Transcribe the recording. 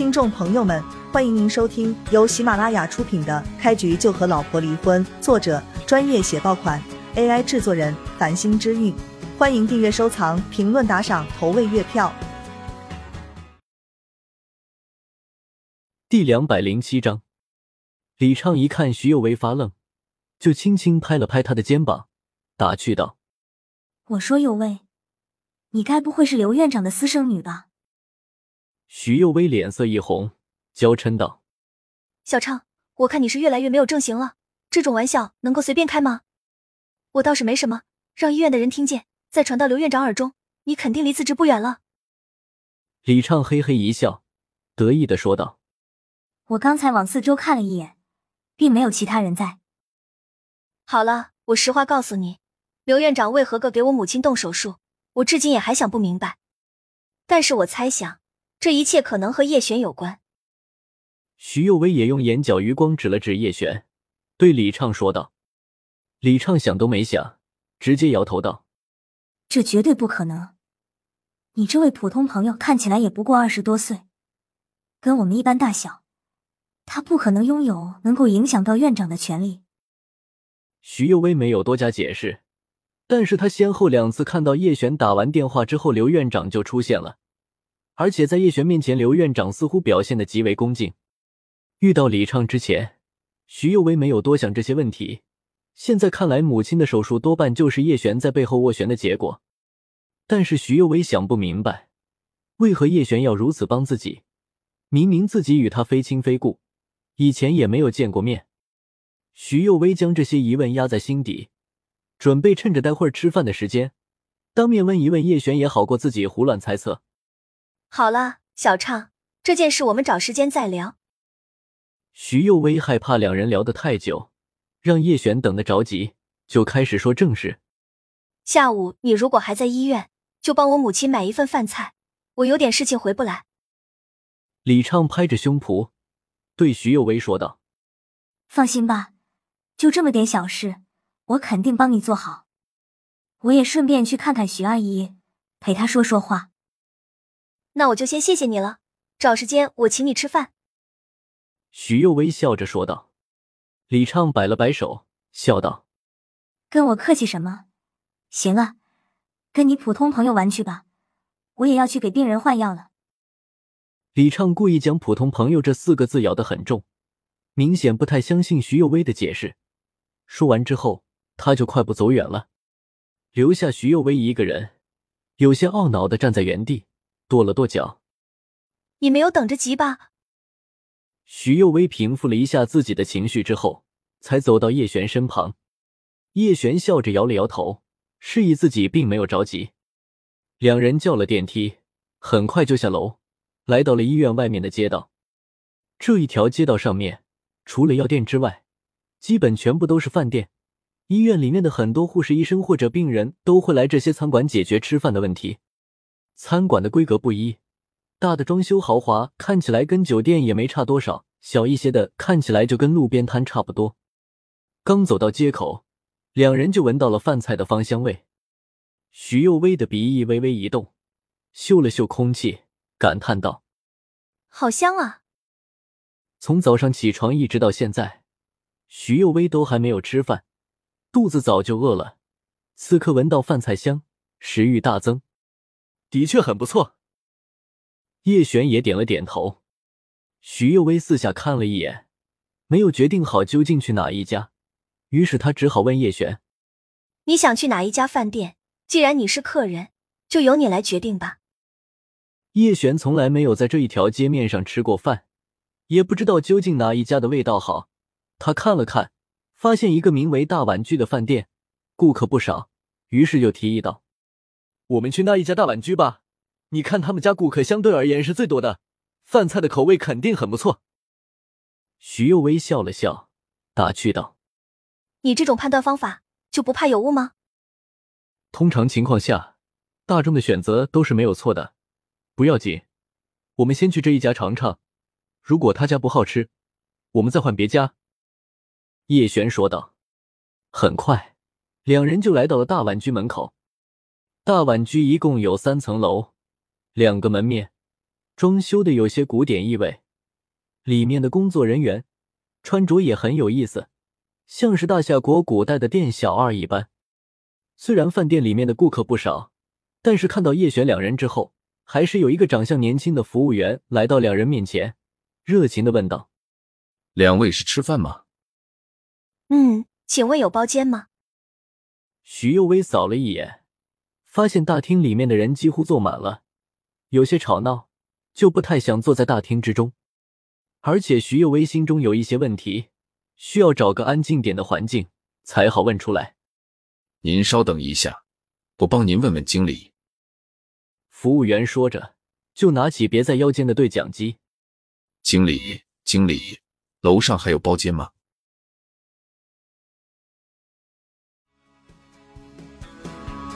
听众朋友们，欢迎您收听由喜马拉雅出品的《开局就和老婆离婚》，作者专业写爆款，AI 制作人繁星之韵。欢迎订阅、收藏、评论、打赏、投喂月票。第两百零七章，李畅一看徐有为发愣，就轻轻拍了拍他的肩膀，打趣道：“我说有为，你该不会是刘院长的私生女吧？”徐幼薇脸色一红，娇嗔道：“小畅，我看你是越来越没有正形了，这种玩笑能够随便开吗？我倒是没什么，让医院的人听见，再传到刘院长耳中，你肯定离辞职不远了。”李畅嘿嘿一笑，得意的说道：“我刚才往四周看了一眼，并没有其他人在。好了，我实话告诉你，刘院长为何个给我母亲动手术，我至今也还想不明白。但是我猜想。”这一切可能和叶璇有关。徐幼薇也用眼角余光指了指叶璇，对李畅说道：“李畅想都没想，直接摇头道：‘这绝对不可能！你这位普通朋友看起来也不过二十多岁，跟我们一般大小，他不可能拥有能够影响到院长的权利。’徐幼薇没有多加解释，但是他先后两次看到叶璇打完电话之后，刘院长就出现了。”而且在叶璇面前，刘院长似乎表现的极为恭敬。遇到李畅之前，徐幼薇没有多想这些问题。现在看来，母亲的手术多半就是叶璇在背后斡旋的结果。但是徐幼薇想不明白，为何叶璇要如此帮自己？明明自己与他非亲非故，以前也没有见过面。徐幼薇将这些疑问压在心底，准备趁着待会儿吃饭的时间，当面问一问叶璇也好过自己胡乱猜测。好了，小畅，这件事我们找时间再聊。徐幼薇害怕两人聊得太久，让叶璇等得着急，就开始说正事。下午你如果还在医院，就帮我母亲买一份饭菜，我有点事情回不来。李畅拍着胸脯对徐幼薇说道：“放心吧，就这么点小事，我肯定帮你做好。我也顺便去看看徐阿姨，陪她说说话。”那我就先谢谢你了，找时间我请你吃饭。”徐幼薇笑着说道。李畅摆了摆手，笑道：“跟我客气什么？行了，跟你普通朋友玩去吧，我也要去给病人换药了。”李畅故意将“普通朋友”这四个字咬得很重，明显不太相信徐幼薇的解释。说完之后，他就快步走远了，留下徐幼薇一个人，有些懊恼的站在原地。跺了跺脚，你没有等着急吧？徐幼薇平复了一下自己的情绪之后，才走到叶璇身旁。叶璇笑着摇了摇头，示意自己并没有着急。两人叫了电梯，很快就下楼，来到了医院外面的街道。这一条街道上面，除了药店之外，基本全部都是饭店。医院里面的很多护士、医生或者病人都会来这些餐馆解决吃饭的问题。餐馆的规格不一，大的装修豪华，看起来跟酒店也没差多少；小一些的，看起来就跟路边摊差不多。刚走到街口，两人就闻到了饭菜的芳香味。徐幼薇的鼻翼微微一动，嗅了嗅空气，感叹道：“好香啊！”从早上起床一直到现在，徐幼薇都还没有吃饭，肚子早就饿了。此刻闻到饭菜香，食欲大增。的确很不错。叶璇也点了点头。徐幼薇四下看了一眼，没有决定好究竟去哪一家，于是他只好问叶璇：“你想去哪一家饭店？既然你是客人，就由你来决定吧。”叶璇从来没有在这一条街面上吃过饭，也不知道究竟哪一家的味道好。他看了看，发现一个名为“大碗居”的饭店，顾客不少，于是就提议道。我们去那一家大碗居吧，你看他们家顾客相对而言是最多的，饭菜的口味肯定很不错。徐幼微笑了笑，打趣道：“你这种判断方法就不怕有误吗？”通常情况下，大众的选择都是没有错的。不要紧，我们先去这一家尝尝，如果他家不好吃，我们再换别家。”叶璇说道。很快，两人就来到了大碗居门口。大碗居一共有三层楼，两个门面，装修的有些古典意味，里面的工作人员穿着也很有意思，像是大夏国古代的店小二一般。虽然饭店里面的顾客不少，但是看到叶璇两人之后，还是有一个长相年轻的服务员来到两人面前，热情的问道：“两位是吃饭吗？”“嗯，请问有包间吗？”徐幼薇扫了一眼，发现大厅里面的人几乎坐满了，有些吵闹，就不太想坐在大厅之中。而且徐幼薇心中有一些问题，需要找个安静点的环境才好问出来。您稍等一下，我帮您问问经理。服务员说着，就拿起别在腰间的对讲机。经理，经理，楼上还有包间吗？